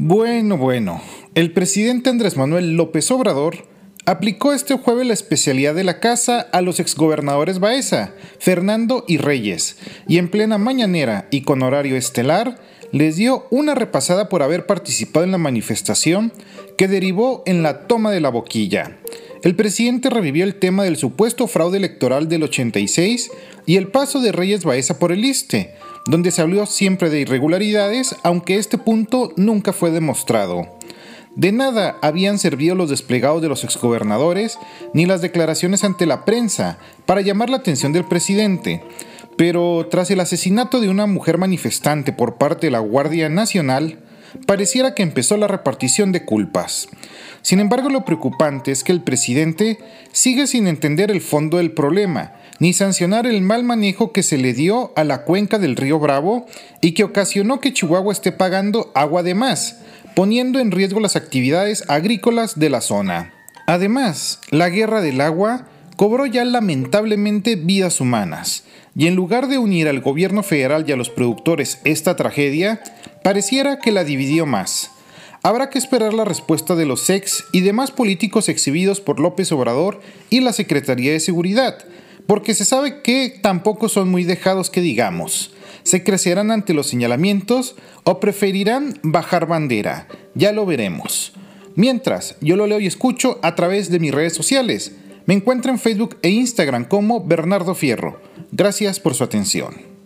Bueno, bueno, el presidente Andrés Manuel López Obrador aplicó este jueves la especialidad de la casa a los exgobernadores Baeza, Fernando y Reyes, y en plena mañanera y con horario estelar, les dio una repasada por haber participado en la manifestación que derivó en la toma de la boquilla. El presidente revivió el tema del supuesto fraude electoral del 86 y el paso de Reyes Baeza por el ISTE, donde se habló siempre de irregularidades, aunque este punto nunca fue demostrado. De nada habían servido los desplegados de los exgobernadores ni las declaraciones ante la prensa para llamar la atención del presidente, pero tras el asesinato de una mujer manifestante por parte de la Guardia Nacional, pareciera que empezó la repartición de culpas. Sin embargo, lo preocupante es que el presidente sigue sin entender el fondo del problema ni sancionar el mal manejo que se le dio a la cuenca del río Bravo y que ocasionó que Chihuahua esté pagando agua de más, poniendo en riesgo las actividades agrícolas de la zona. Además, la guerra del agua cobró ya lamentablemente vidas humanas, y en lugar de unir al gobierno federal y a los productores esta tragedia, pareciera que la dividió más. Habrá que esperar la respuesta de los ex y demás políticos exhibidos por López Obrador y la Secretaría de Seguridad, porque se sabe que tampoco son muy dejados que digamos. ¿Se crecerán ante los señalamientos o preferirán bajar bandera? Ya lo veremos. Mientras, yo lo leo y escucho a través de mis redes sociales. Me encuentro en Facebook e Instagram como Bernardo Fierro. Gracias por su atención.